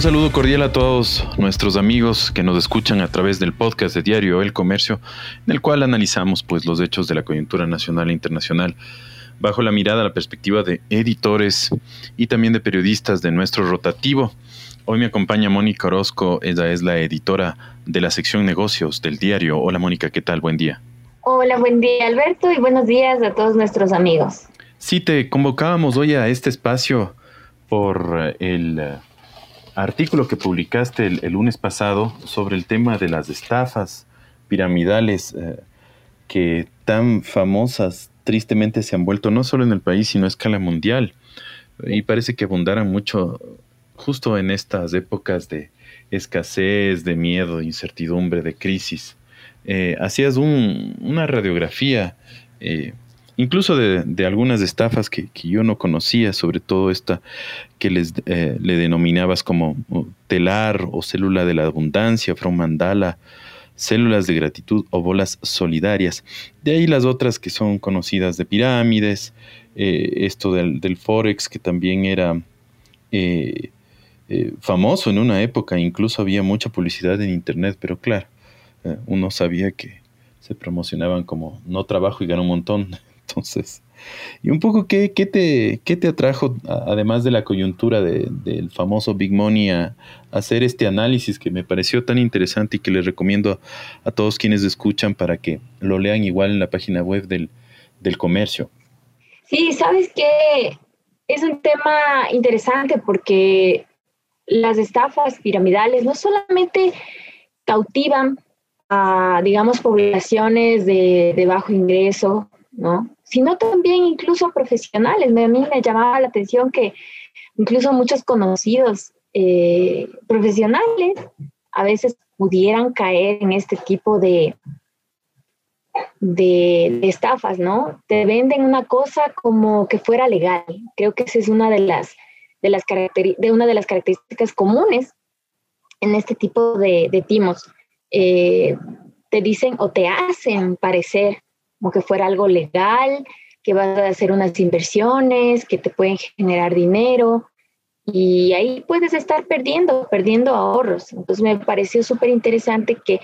Un saludo cordial a todos nuestros amigos que nos escuchan a través del podcast de Diario El Comercio, en el cual analizamos pues los hechos de la coyuntura nacional e internacional bajo la mirada, la perspectiva de editores y también de periodistas de nuestro rotativo. Hoy me acompaña Mónica Orozco, ella es la editora de la sección negocios del diario. Hola Mónica, ¿qué tal? Buen día. Hola, buen día Alberto y buenos días a todos nuestros amigos. Sí, te convocábamos hoy a este espacio por el artículo que publicaste el, lunes pasado sobre el tema de las estafas piramidales eh, que tan famosas tristemente se han vuelto no solo en el país, sino a escala mundial. Y parece que abundaran mucho justo en estas épocas de escasez, de miedo, de incertidumbre, de crisis. hacías una radiografía incluso de, algunas estafas que, yo no conocía, sobre todo esta que les, eh, le denominabas como telar o célula de la abundancia, from mandala, células de gratitud o bolas solidarias. De ahí las otras que son conocidas de pirámides, eh, esto del, Forex que también era eh, famoso en una época, incluso había mucha publicidad en Internet, pero claro, uno sabía que se promocionaban como no trabajo y gano un montón. Entonces, y un poco, ¿qué, qué, te, qué te atrajo, además de la coyuntura del famoso Big Money, a, hacer este análisis que me pareció tan interesante y que les recomiendo a, todos quienes escuchan para que lo lean igual en la página web del, del comercio? Sí, sabes que es un tema interesante porque las estafas piramidales no solamente cautivan a, digamos, poblaciones de, de bajo ingreso, ¿no? Sino también incluso profesionales. A mí me llamaba la atención que incluso muchos conocidos eh, profesionales a veces pudieran caer en este tipo de, de, estafas, ¿no? Te venden una cosa como que fuera legal. Creo que esa es una de las, de las, de una de las características comunes en este tipo de, timos. Eh, te dicen o te hacen parecer como que fuera algo legal, que vas a hacer unas inversiones, que te pueden generar dinero y ahí puedes estar perdiendo, perdiendo ahorros. Entonces me pareció súper interesante que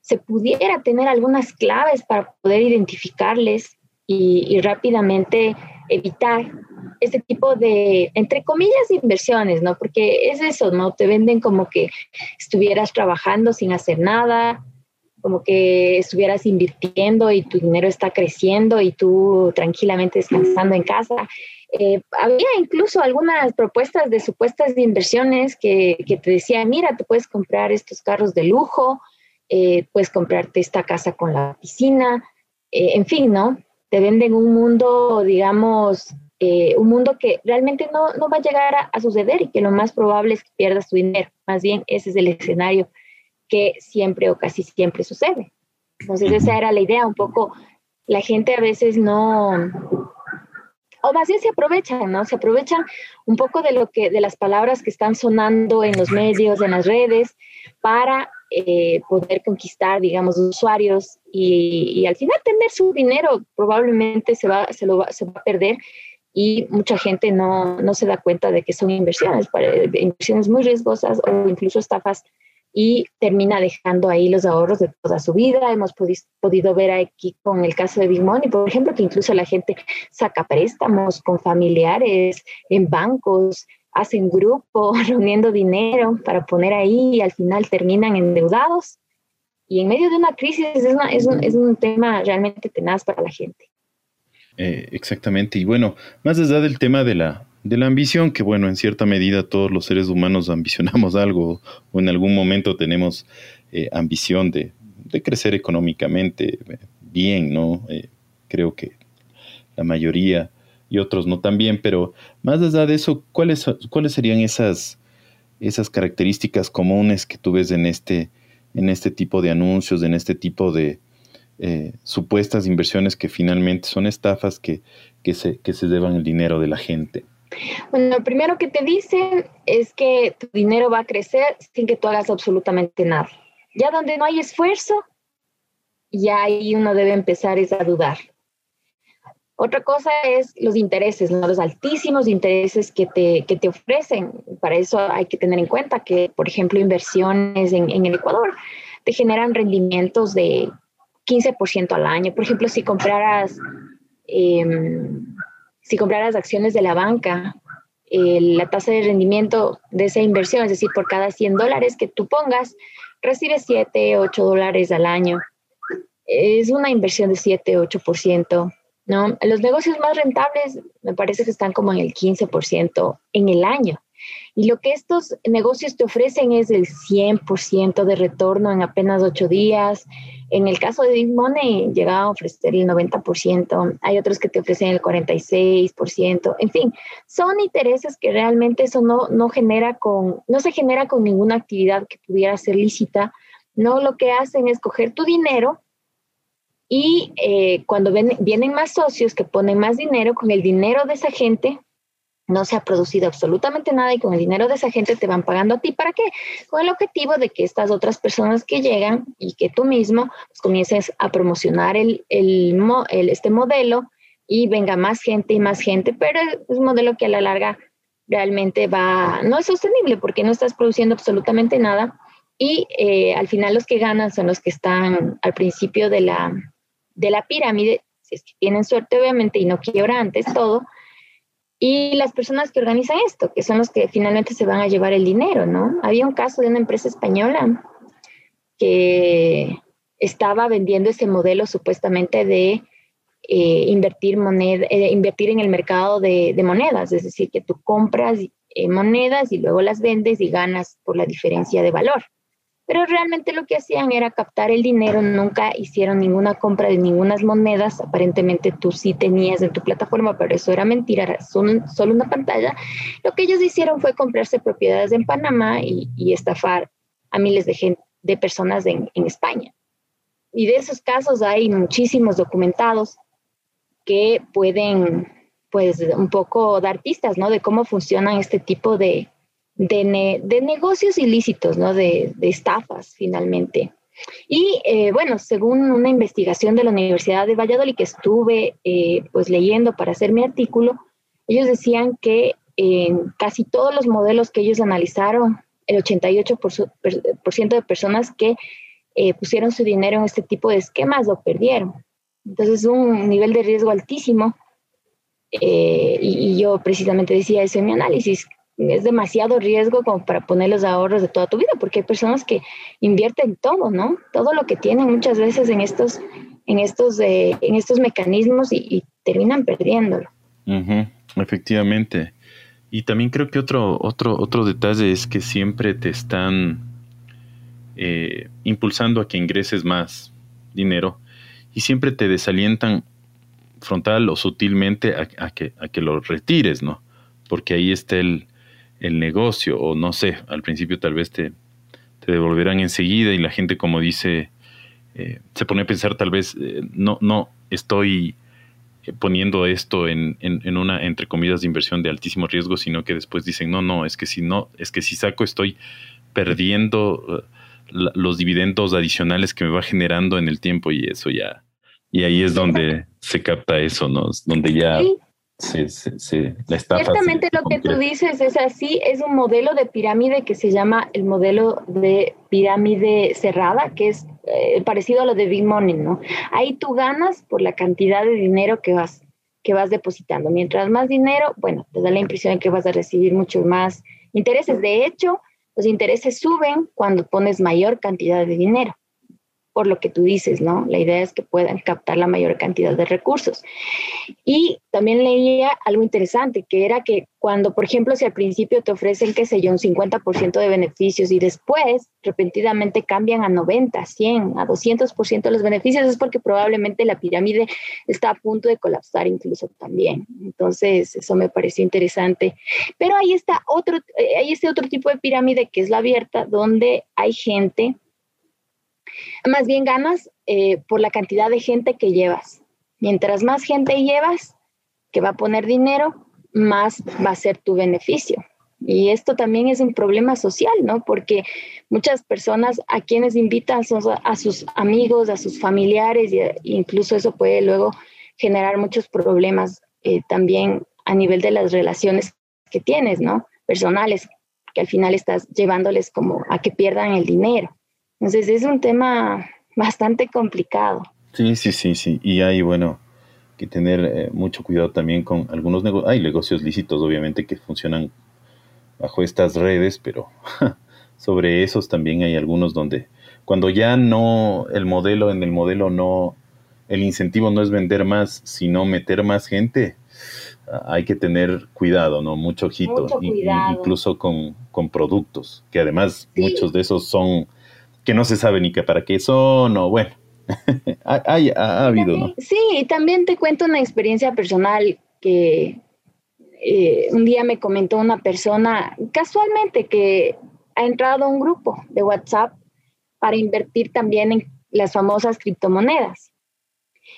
se pudiera tener algunas claves para poder identificarles y, rápidamente evitar este tipo de, entre comillas, inversiones, ¿no? Porque es eso, ¿no? Te venden como que estuvieras trabajando sin hacer nada, como que estuvieras invirtiendo y tu dinero está creciendo y tú tranquilamente descansando en casa. Eh, había incluso algunas propuestas de supuestas inversiones que, que, te decían, mira, te puedes comprar estos carros de lujo, eh, puedes comprarte esta casa con la piscina, eh, en fin, ¿no? Te venden un mundo, digamos, un mundo que realmente no, no va a llegar a, a, suceder y que lo más probable es que pierdas tu dinero. Más bien, ese es el escenario que siempre o casi siempre sucede. Entonces esa era la idea, un poco la gente a veces no, o más bien se aprovechan, ¿no? Se aprovechan un poco de lo que, de las palabras que están sonando en los medios, en las redes, para eh, poder conquistar, digamos, usuarios y, al final tener su dinero probablemente se va, se lo va, se va a perder y mucha gente no, no se da cuenta de que son inversiones, inversiones muy riesgosas o incluso estafas y termina dejando ahí los ahorros de toda su vida. Hemos podido ver aquí con el caso de Big Money, por ejemplo, que incluso la gente saca préstamos con familiares en bancos, hacen grupo, reuniendo dinero para poner ahí y al final terminan endeudados. Y en medio de una crisis es, es, un, es un tema realmente tenaz para la gente. Eh, exactamente. Y bueno, más allá del tema de la, de la ambición, que bueno, en cierta medida todos los seres humanos ambicionamos algo o en algún momento tenemos eh, ambición de, crecer económicamente eh, bien, ¿no? Eh, creo que la mayoría y otros no tan bien, pero más allá de eso, ¿cuáles, cuáles serían esas, esas características comunes que tú ves en este, en este tipo de anuncios, en este tipo de supuestas inversiones que finalmente son estafas que, se, que se el dinero de la gente? Bueno, lo primero que te dicen es que tu dinero va a crecer sin que tú hagas absolutamente nada. Ya donde no hay esfuerzo, ya ahí uno debe empezar a dudar. Otra cosa es los intereses, los altísimos intereses que te, que te ofrecen. Para eso hay que tener en cuenta que, por ejemplo, inversiones en, en el Ecuador te generan rendimientos de 15% al año. Por ejemplo, si compraras, em, si compraras acciones de la banca, la tasa de rendimiento de esa inversión, es decir, por cada 100 dólares que tú pongas, recibes 7, 8 dólares al año. Es una inversión de 7, 8%. ¿no? Los negocios más rentables me parece que están como en el 15% en el año. Y lo que estos negocios te ofrecen es el 100% de retorno en apenas 8 días. En el caso de Big Money, llegaba a ofrecer el 90%. Hay otros que te ofrecen el 46%. En fin, son intereses que realmente eso no, no, genera con, no se genera con ninguna actividad que pudiera ser lícita. No, lo que hacen es coger tu dinero y eh, cuando vienen más socios que ponen más dinero, con el dinero de esa gente, no se ha producido absolutamente nada y con el dinero de esa gente te van pagando a ti. ¿Para qué? Con el objetivo de que estas otras personas que llegan y que tú mismo pues, comiences a promocionar el, este modelo y venga más gente y más gente, pero es un modelo que a la larga realmente va, no es sostenible porque no estás produciendo absolutamente nada y eh, al final los que ganan son los que están al principio de la, de la pirámide, si es que tienen suerte obviamente y no quiebra antes todo, y las personas que organizan esto, que son los que finalmente se van a llevar el dinero, ¿no? Había un caso de una empresa española que estaba vendiendo ese modelo supuestamente de eh, invertir, moneda, eh, invertir en el mercado de, monedas, es decir, que tú compras eh, monedas y luego las vendes y ganas por la diferencia de valor pero realmente lo que hacían era captar el dinero, nunca hicieron ninguna compra de ninguna monedas, aparentemente tú sí tenías en tu plataforma, pero eso era mentira, era solo, una pantalla. Lo que ellos hicieron fue comprarse propiedades en Panamá y, estafar a miles de, de personas en, en España. Y de esos casos hay muchísimos documentados que pueden, pues, un poco dar pistas, ¿no? De cómo funcionan este tipo de, de, negocios ilícitos, ¿no? De, estafas, finalmente. Y eh, bueno, según una investigación de la Universidad de Valladolid que estuve eh, pues leyendo para hacer mi artículo, ellos decían que en casi todos los modelos que ellos analizaron, el 88% de personas que eh, pusieron su dinero en este tipo de esquemas lo perdieron. Entonces, un nivel de riesgo altísimo. y, y, yo precisamente decía eso en mi análisis, es demasiado riesgo como para poner los ahorros de toda tu vida, porque hay personas que invierten todo, ¿no? Todo lo que tienen muchas veces en estos, en estos, eh, en estos mecanismos y, terminan perdiéndolo. Efectivamente. Y también creo que otro, otro, otro detalle es que siempre te están eh, impulsando a que ingreses más dinero y siempre te desalientan frontal o sutilmente a, que, a que lo retires, ¿no? Porque ahí está el, el negocio, o no sé, al principio tal vez te, te devolverán enseguida y la gente como dice, eh, se pone a pensar tal vez, eh, no, no estoy eh, poniendo esto en, en, una, entre comillas, de inversión de altísimo riesgo, sino que después dicen, no, no, es que si no, es que si saco estoy perdiendo los dividendos adicionales que me va generando en el tiempo y eso ya, y ahí es donde se capta eso, ¿no? Donde ya... Sí, sí, sí. La Ciertamente lo que tú dices es así, es un modelo de pirámide que se llama el modelo de pirámide cerrada, que es eh, parecido a lo de Big Money, ¿no? Ahí tú ganas por la cantidad de dinero que vas, que vas depositando. Mientras más dinero, bueno, te da la impresión de que vas a recibir muchos más intereses. De hecho, los intereses suben cuando pones mayor cantidad de dinero por lo que tú dices, ¿no? La idea es que puedan captar la mayor cantidad de recursos. Y también leía algo interesante, que era que cuando, por ejemplo, si al principio te ofrecen, qué sé yo, un 50% de beneficios y después repentinamente cambian a 90, 100, a 200% de los beneficios, es porque probablemente la pirámide está a punto de colapsar incluso también. Entonces, eso me pareció interesante. Pero ahí está otro, eh, ahí está otro tipo de pirámide que es la abierta, donde hay gente más bien ganas eh, por la cantidad de gente que llevas. Mientras más gente llevas que va a poner dinero, más va a ser tu beneficio. Y esto también es un problema social, ¿no? Porque muchas personas a quienes invitan son a sus amigos, a sus familiares, e incluso eso puede luego generar muchos problemas eh, también a nivel de las relaciones que tienes, ¿no? Personales, que al final estás llevándoles como a que pierdan el dinero. Entonces es un tema bastante complicado. Sí, sí, sí, sí. Y hay, bueno, que tener eh, mucho cuidado también con algunos negocios. Hay negocios lícitos, obviamente, que funcionan bajo estas redes, pero sobre esos también hay algunos donde cuando ya no, el modelo, en el modelo no, el incentivo no es vender más, sino meter más gente, hay que tener cuidado, ¿no? Mucho ojito, incluso con, productos, que además muchos de esos son que no se sabe ni qué para qué son, o bueno, ha, ha, habido, ¿no? Sí, también te cuento una experiencia personal que eh, un día me comentó una persona casualmente que ha entrado a un grupo de WhatsApp para invertir también en las famosas criptomonedas.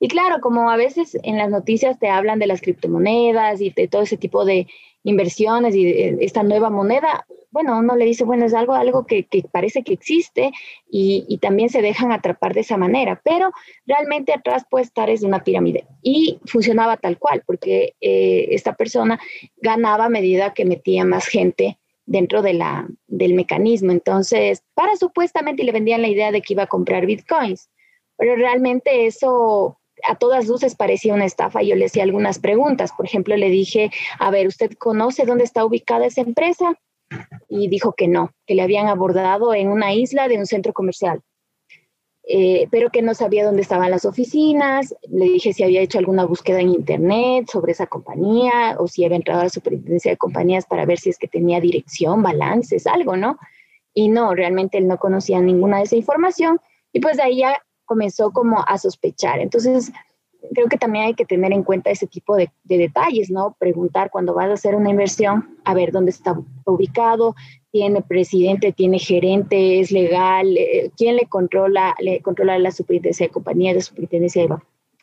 Y claro, como a veces en las noticias te hablan de las criptomonedas y de todo ese tipo de inversiones y esta nueva moneda, bueno, uno le dice, bueno, es algo, algo que, parece que existe y, también se dejan atrapar de esa manera, pero realmente atrás puede estar es una pirámide y funcionaba tal cual, porque eh, esta persona ganaba a medida que metía más gente dentro de la, del mecanismo. Entonces, para supuestamente le vendían la idea de que iba a comprar bitcoins, pero realmente eso a todas luces parecía una estafa. Yo le hacía algunas preguntas. Por ejemplo, le dije, a ver, ¿usted conoce dónde está ubicada esa empresa? y dijo que no, que le habían abordado en una isla de un centro comercial, eh, pero que no sabía dónde estaban las oficinas. Le dije si había hecho alguna búsqueda en internet sobre esa compañía o si había entrado a la superintendencia de compañías para ver si es que tenía dirección, balances, algo, ¿no? Y no, realmente él no conocía ninguna de esa información y pues de ahí ya comenzó como a sospechar. Entonces, creo que también hay que tener en cuenta ese tipo de, detalles, ¿no? Preguntar cuando vas a hacer una inversión, a ver dónde está ubicado, tiene presidente, tiene gerente, es legal, eh, quién le controla, le controla la superintendencia de compañías, la superintendencia de,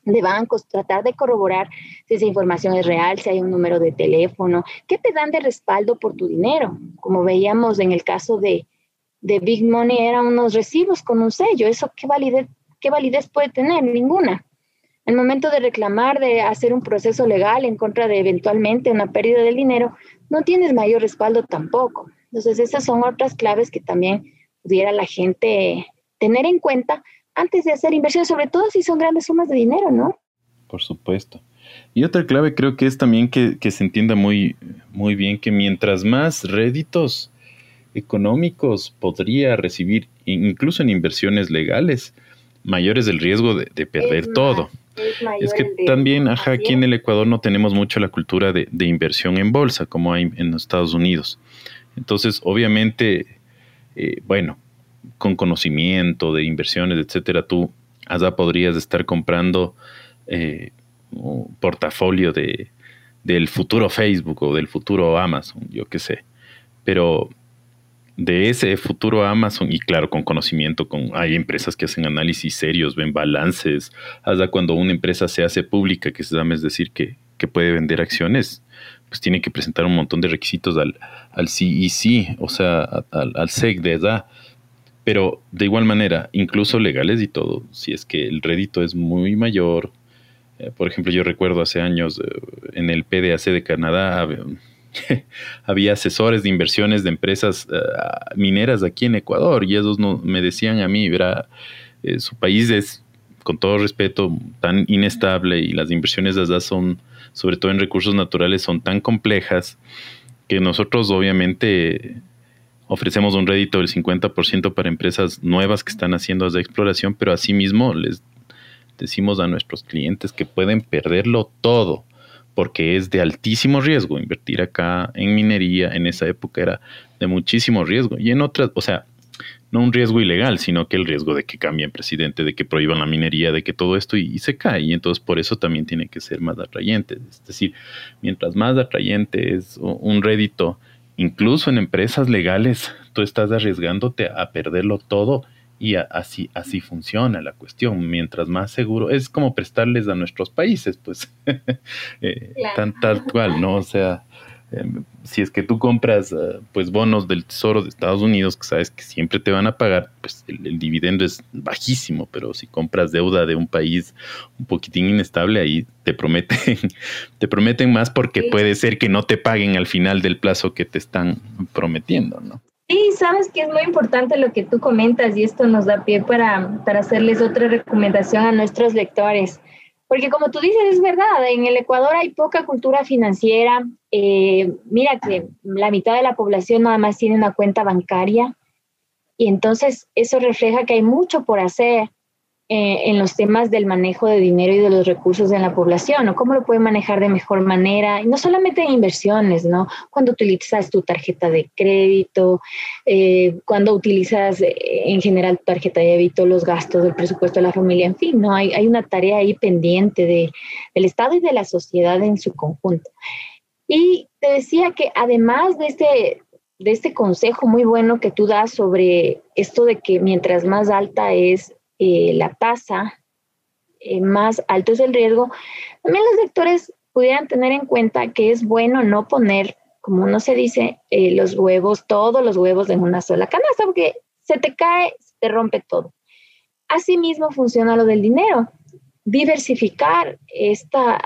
de bancos, tratar de corroborar si esa información es real, si hay un número de teléfono, qué te dan de respaldo por tu dinero. Como veíamos en el caso de, de Big Money, eran unos recibos con un sello. ¿Eso qué validez, qué validez puede tener? Ninguna. El momento de reclamar, de hacer un proceso legal en contra de eventualmente una pérdida del dinero, no tienes mayor respaldo tampoco. Entonces, esas son otras claves que también pudiera la gente tener en cuenta antes de hacer inversiones, sobre todo si son grandes sumas de dinero, ¿no? Por supuesto. Y otra clave creo que es también que, se entienda muy, muy bien que mientras más réditos económicos podría recibir, incluso en inversiones legales, mayor es el riesgo de, perder todo. Es, que también, ajá, aquí en el Ecuador no tenemos mucho la cultura de, inversión en bolsa como hay en los Estados Unidos. Entonces, obviamente, eh, bueno, con conocimiento de inversiones, etcétera, tú hasta podrías estar comprando eh, un portafolio de, del futuro Facebook o del futuro Amazon, yo qué sé. Pero de ese futuro Amazon y claro, con conocimiento, con hay empresas que hacen análisis serios, ven balances, hasta cuando una empresa se hace pública, que se llama es decir, que, puede vender acciones, pues tiene que presentar un montón de requisitos al, al CEC, o sea, al, SEC de edad. Pero de igual manera, incluso legales y todo, si es que el rédito es muy mayor, eh, por ejemplo, yo recuerdo hace años eh, en el PDAC de Canadá, había asesores de inversiones de empresas eh, mineras aquí en Ecuador y ellos no, me decían a mí, verá, eh, su país es, con todo respeto, tan inestable y las inversiones de allá son, sobre todo en recursos naturales, son tan complejas que nosotros obviamente ofrecemos un rédito del 50% para empresas nuevas que están haciendo esa exploración, pero asimismo les decimos a nuestros clientes que pueden perderlo todo porque es de altísimo riesgo. Invertir acá en minería en esa época era de muchísimo riesgo. Y en otras, o sea, no un riesgo ilegal, sino que el riesgo de que cambien presidente, de que prohíban la minería, de que todo esto y, se cae. Y entonces por eso también tiene que ser más atrayente. Es decir, mientras más atrayente es un rédito, incluso en empresas legales, tú estás arriesgándote a perderlo todo y así, así funciona la cuestión. Mientras más seguro, es como prestarles a nuestros países, pues, eh, tan tal cual, ¿no? O sea, Em, si es que tú compras eh, pues bonos del Tesoro de Estados Unidos, que sabes que siempre te van a pagar, pues el, dividendo es bajísimo, pero si compras deuda de un país un poquitín inestable, ahí te prometen, te prometen más porque puede ser que no te paguen al final del plazo que te están prometiendo, ¿no? Sí, sabes que es muy importante lo que tú comentas y esto nos da pie para, para hacerles otra recomendación a nuestros lectores. Porque como tú dices, es verdad, en el Ecuador hay poca cultura financiera. Eh, mira que la mitad de la población nada más tiene una cuenta bancaria y entonces eso refleja que hay mucho por hacer eh, en los temas del manejo de dinero y de los recursos de la población, o cómo lo puede manejar de mejor manera, y no solamente en inversiones, ¿no? Cuando utilizas tu tarjeta de crédito, eh, cuando utilizas eh, en general tu tarjeta de débito, los gastos del presupuesto de la familia, en fin, ¿no? Hay, hay una tarea ahí pendiente de, del Estado y de la sociedad en su conjunto. Y te decía que además de este, de este consejo muy bueno que tú das sobre esto de que mientras más alta es eh, la tasa, eh, más alto es el riesgo, también los lectores pudieran tener en cuenta que es bueno no poner, como uno se dice, eh, los huevos, todos los huevos en una sola canasta, porque se te cae, se te rompe todo. Asimismo funciona lo del dinero. Diversificar esta,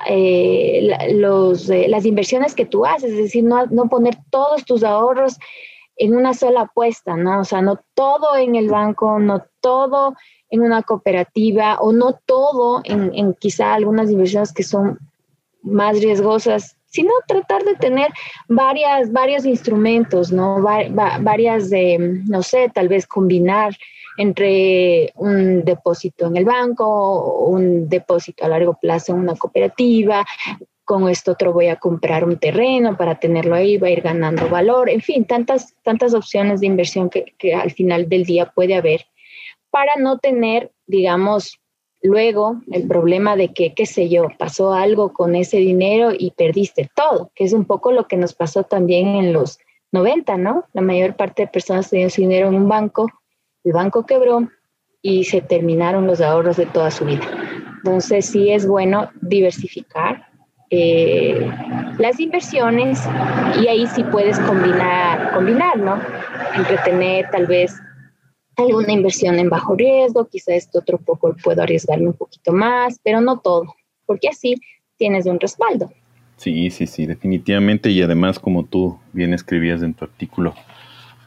los, las inversiones que tú haces, es decir, no, no poner todos tus ahorros en una sola apuesta, ¿no? O sea, no todo en el banco, no todo en una cooperativa o no todo en, quizá algunas inversiones que son más riesgosas, sino tratar de tener varias, varios instrumentos, ¿no? varias de, no sé, tal vez combinar entre un depósito en el banco, un depósito a largo plazo en una cooperativa, con esto otro voy a comprar un terreno para tenerlo ahí, va a ir ganando valor, en fin, tantas, tantas opciones de inversión que, que al final del día puede haber para no tener, digamos, luego el problema de que, qué sé yo, pasó algo con ese dinero y perdiste todo, que es un poco lo que nos pasó también en los 90, ¿no? La mayor parte de personas tenían su dinero en un banco, el banco quebró y se terminaron los ahorros de toda su vida. Entonces sí es bueno diversificar eh, las inversiones y ahí sí puedes combinar, combinar, ¿no? Entretener tal vez alguna inversión en bajo riesgo, quizá esto otro poco puedo arriesgarme un poquito más, pero no todo, porque así tienes un respaldo. Sí, sí, sí, definitivamente. Y además, como tú bien escribías en tu artículo,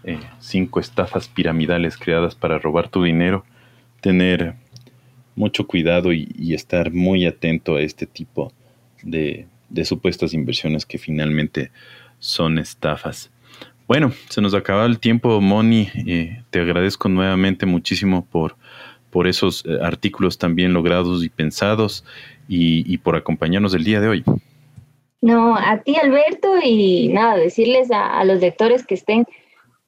eh, cinco estafas piramidales creadas para robar tu dinero, tener mucho cuidado y, estar muy atento a este tipo de, de supuestas inversiones que finalmente son estafas. Bueno, se nos acaba el tiempo, Moni. Eh, te agradezco nuevamente muchísimo por, por esos eh, artículos también logrados y pensados y, por acompañarnos el día de hoy. No, a ti Alberto y nada, decirles a, los lectores que estén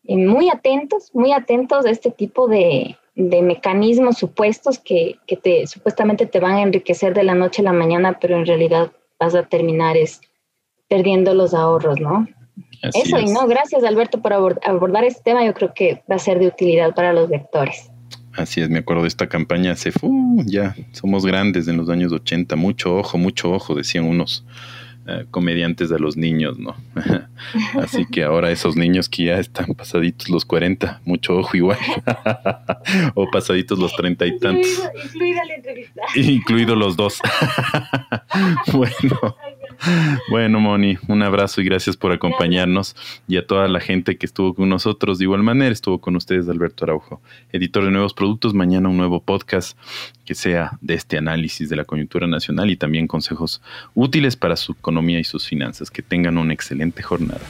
eh, muy atentos, muy atentos a este tipo de, mecanismos supuestos que, que, te, supuestamente te van a enriquecer de la noche a la mañana, pero en realidad vas a terminar es perdiendo los ahorros, ¿no? Eso, y no, gracias Alberto por abordar este tema, yo creo que va a ser de utilidad para los lectores. Así es, me acuerdo de esta campaña hace, ya, somos grandes en los años 80, mucho ojo, mucho ojo, decían unos eh, comediantes de los niños, ¿no? Así que ahora esos niños que ya están pasaditos los 40, mucho ojo igual, o pasaditos los treinta y tantos. Incluido, la entrevista. Incluido los dos. bueno. Bueno, Moni, un abrazo y gracias por acompañarnos y a toda la gente que estuvo con nosotros. De igual manera, estuvo con ustedes Alberto Araujo, editor de nuevos productos. Mañana un nuevo podcast que sea de este análisis de la coyuntura nacional y también consejos útiles para su economía y sus finanzas. Que tengan una excelente jornada.